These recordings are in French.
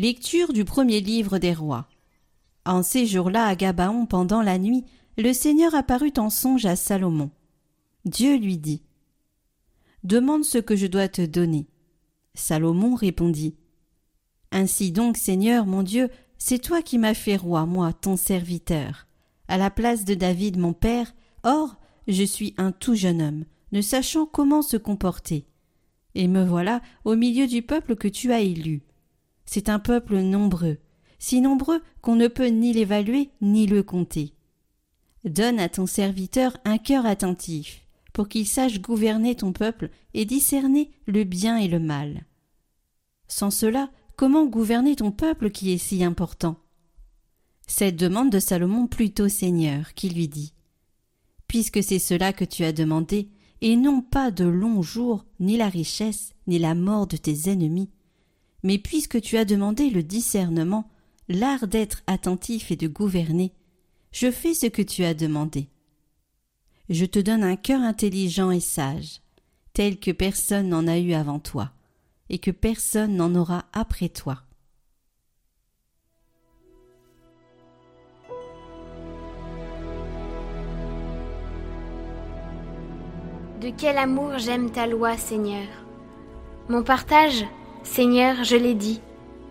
Lecture du premier livre des rois. En ces jours-là à Gabaon pendant la nuit, le Seigneur apparut en songe à Salomon. Dieu lui dit Demande ce que je dois te donner. Salomon répondit Ainsi donc, Seigneur mon Dieu, c'est toi qui m'as fait roi, moi, ton serviteur, à la place de David mon père. Or, je suis un tout jeune homme, ne sachant comment se comporter. Et me voilà au milieu du peuple que tu as élu. C'est un peuple nombreux, si nombreux qu'on ne peut ni l'évaluer ni le compter. Donne à ton serviteur un cœur attentif, pour qu'il sache gouverner ton peuple et discerner le bien et le mal. Sans cela, comment gouverner ton peuple qui est si important? Cette demande de Salomon plutôt Seigneur, qui lui dit Puisque c'est cela que tu as demandé, et non pas de longs jours, ni la richesse, ni la mort de tes ennemis, mais puisque tu as demandé le discernement, l'art d'être attentif et de gouverner, je fais ce que tu as demandé. Je te donne un cœur intelligent et sage, tel que personne n'en a eu avant toi, et que personne n'en aura après toi. De quel amour j'aime ta loi, Seigneur? Mon partage Seigneur, je l'ai dit,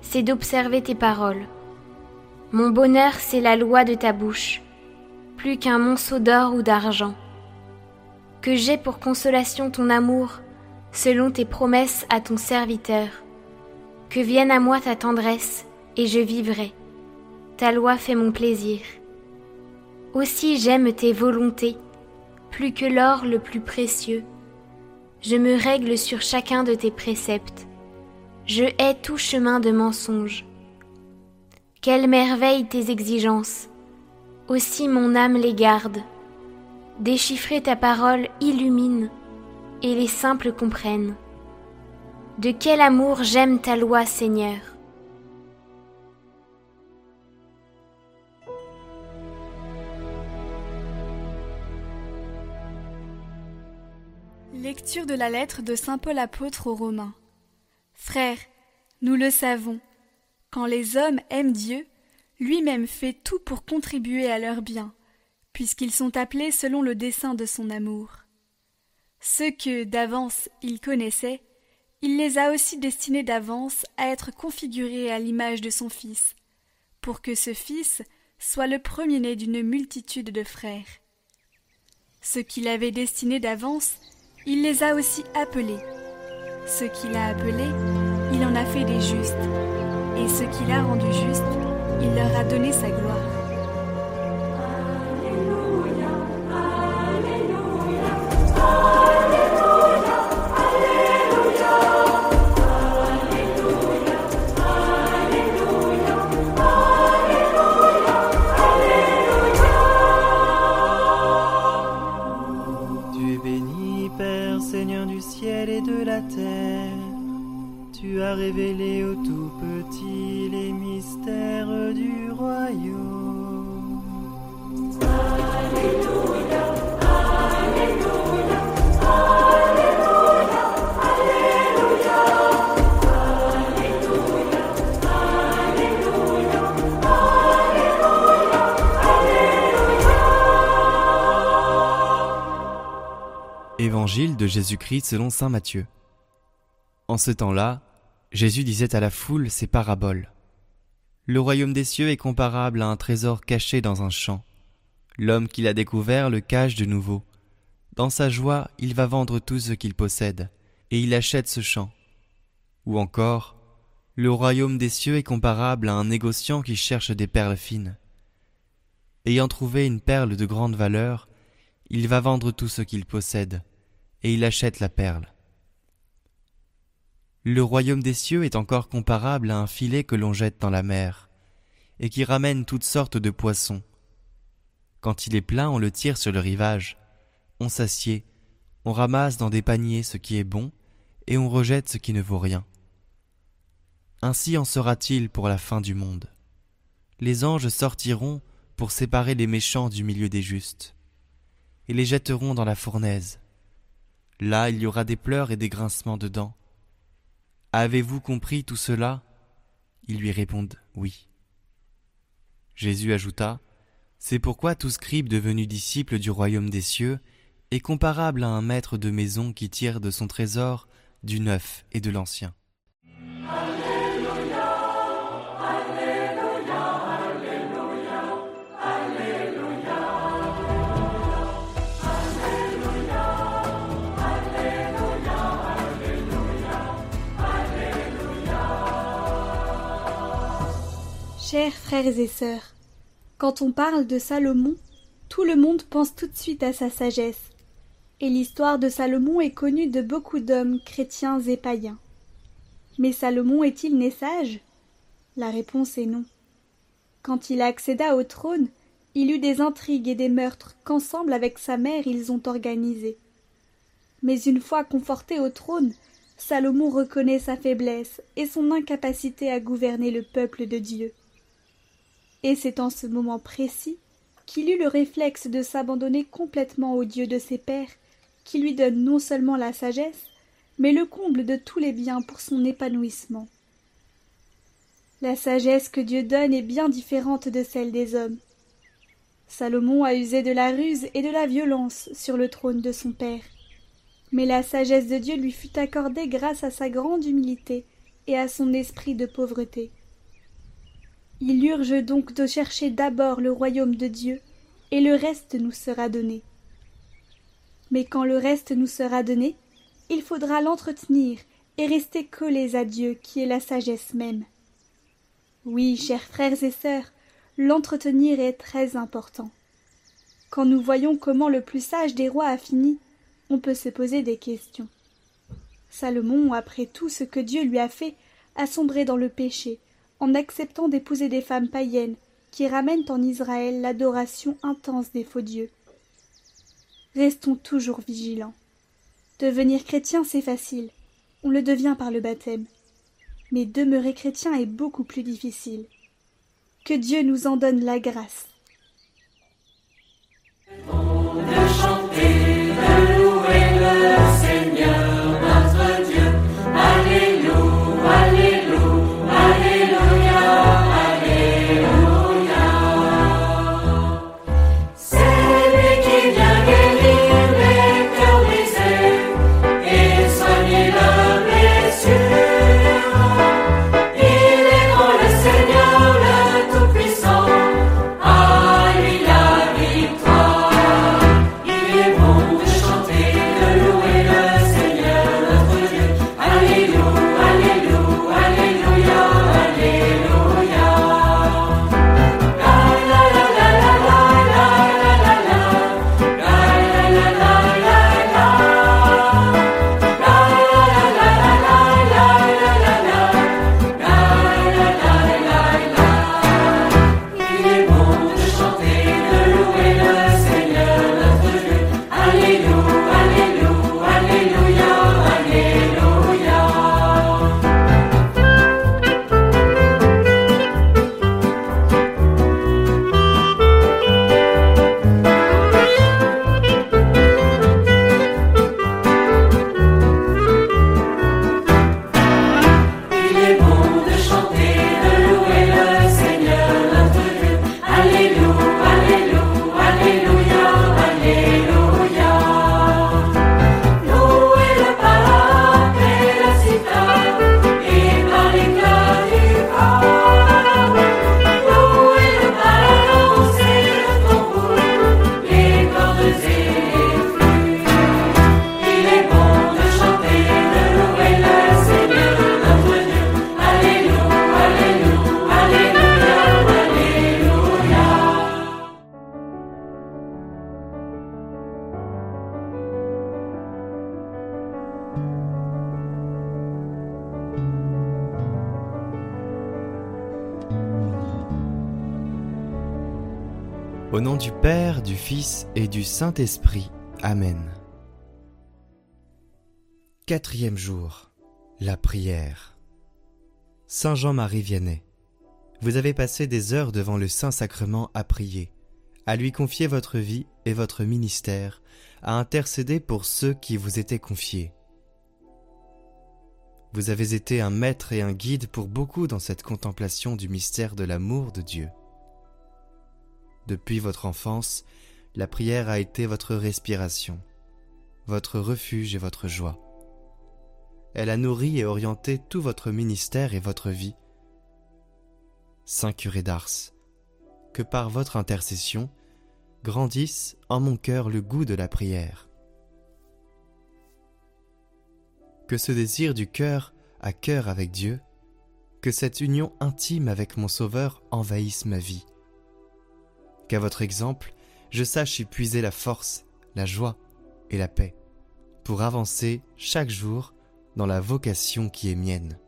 c'est d'observer tes paroles. Mon bonheur, c'est la loi de ta bouche, plus qu'un monceau d'or ou d'argent. Que j'ai pour consolation ton amour, selon tes promesses à ton serviteur. Que vienne à moi ta tendresse, et je vivrai. Ta loi fait mon plaisir. Aussi j'aime tes volontés, plus que l'or le plus précieux. Je me règle sur chacun de tes préceptes. Je hais tout chemin de mensonge. Quelle merveille tes exigences. Aussi mon âme les garde. Déchiffrer ta parole illumine, et les simples comprennent. De quel amour j'aime ta loi, Seigneur. Lecture de la lettre de Saint Paul apôtre aux Romains. Frères, nous le savons, quand les hommes aiment Dieu, lui-même fait tout pour contribuer à leur bien, puisqu'ils sont appelés selon le dessein de son amour. Ceux que, d'avance, il connaissait, il les a aussi destinés d'avance à être configurés à l'image de son Fils, pour que ce Fils soit le premier-né d'une multitude de frères. Ceux qu'il avait destinés d'avance, il les a aussi appelés. Ce qu'il a appelé, il en a fait des justes, et ce qu'il a rendu juste, il leur a donné sa gloire. Révéler au tout petit les mystères du royaume. Évangile de Jésus-Christ selon Saint Matthieu. En ce temps-là, Jésus disait à la foule ces paraboles. Le royaume des cieux est comparable à un trésor caché dans un champ. L'homme qui l'a découvert le cache de nouveau. Dans sa joie, il va vendre tout ce qu'il possède, et il achète ce champ. Ou encore, le royaume des cieux est comparable à un négociant qui cherche des perles fines. Ayant trouvé une perle de grande valeur, il va vendre tout ce qu'il possède, et il achète la perle. Le royaume des cieux est encore comparable à un filet que l'on jette dans la mer, et qui ramène toutes sortes de poissons. Quand il est plein, on le tire sur le rivage, on s'assied, on ramasse dans des paniers ce qui est bon, et on rejette ce qui ne vaut rien. Ainsi en sera-t-il pour la fin du monde. Les anges sortiront pour séparer les méchants du milieu des justes, et les jetteront dans la fournaise. Là il y aura des pleurs et des grincements de dents. Avez-vous compris tout cela? Ils lui répondent oui. Jésus ajouta, C'est pourquoi tout scribe devenu disciple du royaume des cieux est comparable à un maître de maison qui tire de son trésor du neuf et de l'ancien. Chers frères et sœurs, quand on parle de Salomon, tout le monde pense tout de suite à sa sagesse. Et l'histoire de Salomon est connue de beaucoup d'hommes chrétiens et païens. Mais Salomon est-il né sage? La réponse est non. Quand il accéda au trône, il eut des intrigues et des meurtres qu'ensemble avec sa mère ils ont organisés. Mais une fois conforté au trône, Salomon reconnaît sa faiblesse et son incapacité à gouverner le peuple de Dieu. Et c'est en ce moment précis qu'il eut le réflexe de s'abandonner complètement au Dieu de ses pères, qui lui donne non seulement la sagesse, mais le comble de tous les biens pour son épanouissement. La sagesse que Dieu donne est bien différente de celle des hommes. Salomon a usé de la ruse et de la violence sur le trône de son père. Mais la sagesse de Dieu lui fut accordée grâce à sa grande humilité et à son esprit de pauvreté. Il urge donc de chercher d'abord le royaume de Dieu, et le reste nous sera donné. Mais quand le reste nous sera donné, il faudra l'entretenir et rester collés à Dieu qui est la sagesse même. Oui, chers frères et sœurs, l'entretenir est très important. Quand nous voyons comment le plus sage des rois a fini, on peut se poser des questions. Salomon, après tout ce que Dieu lui a fait, a sombré dans le péché, en acceptant d'épouser des femmes païennes qui ramènent en Israël l'adoration intense des faux dieux. Restons toujours vigilants. Devenir chrétien, c'est facile. On le devient par le baptême. Mais demeurer chrétien est beaucoup plus difficile. Que Dieu nous en donne la grâce. Au nom du Père, du Fils et du Saint-Esprit. Amen. Quatrième jour. La prière. Saint Jean-Marie Vianney. Vous avez passé des heures devant le Saint-Sacrement à prier, à lui confier votre vie et votre ministère, à intercéder pour ceux qui vous étaient confiés. Vous avez été un maître et un guide pour beaucoup dans cette contemplation du mystère de l'amour de Dieu. Depuis votre enfance, la prière a été votre respiration, votre refuge et votre joie. Elle a nourri et orienté tout votre ministère et votre vie. Saint curé d'Ars, que par votre intercession grandisse en mon cœur le goût de la prière. Que ce désir du cœur à cœur avec Dieu, que cette union intime avec mon Sauveur envahisse ma vie. Qu'à votre exemple, je sache y puiser la force, la joie et la paix, pour avancer chaque jour dans la vocation qui est mienne,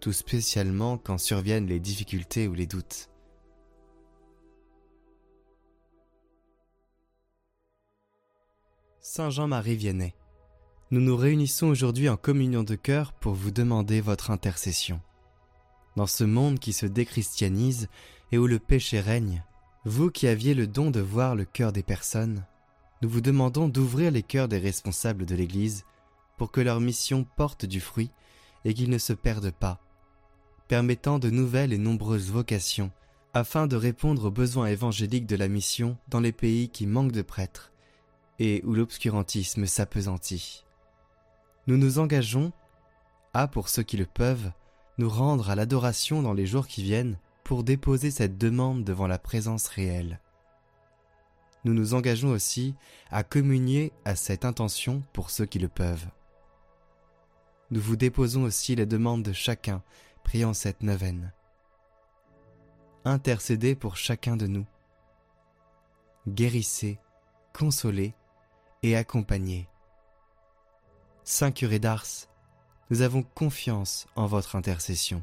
tout spécialement quand surviennent les difficultés ou les doutes. Saint Jean-Marie Vianney, nous nous réunissons aujourd'hui en communion de cœur pour vous demander votre intercession. Dans ce monde qui se déchristianise et où le péché règne, vous qui aviez le don de voir le cœur des personnes, nous vous demandons d'ouvrir les cœurs des responsables de l'Église pour que leur mission porte du fruit et qu'ils ne se perdent pas, permettant de nouvelles et nombreuses vocations, afin de répondre aux besoins évangéliques de la mission dans les pays qui manquent de prêtres et où l'obscurantisme s'apesantit. Nous nous engageons à, pour ceux qui le peuvent, nous rendre à l'adoration dans les jours qui viennent pour déposer cette demande devant la présence réelle. Nous nous engageons aussi à communier à cette intention pour ceux qui le peuvent nous vous déposons aussi les demandes de chacun priant cette neuvaine. Intercédez pour chacun de nous. Guérissez, consolez et accompagnez. Saint curé d'Ars, nous avons confiance en votre intercession.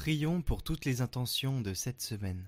Prions pour toutes les intentions de cette semaine.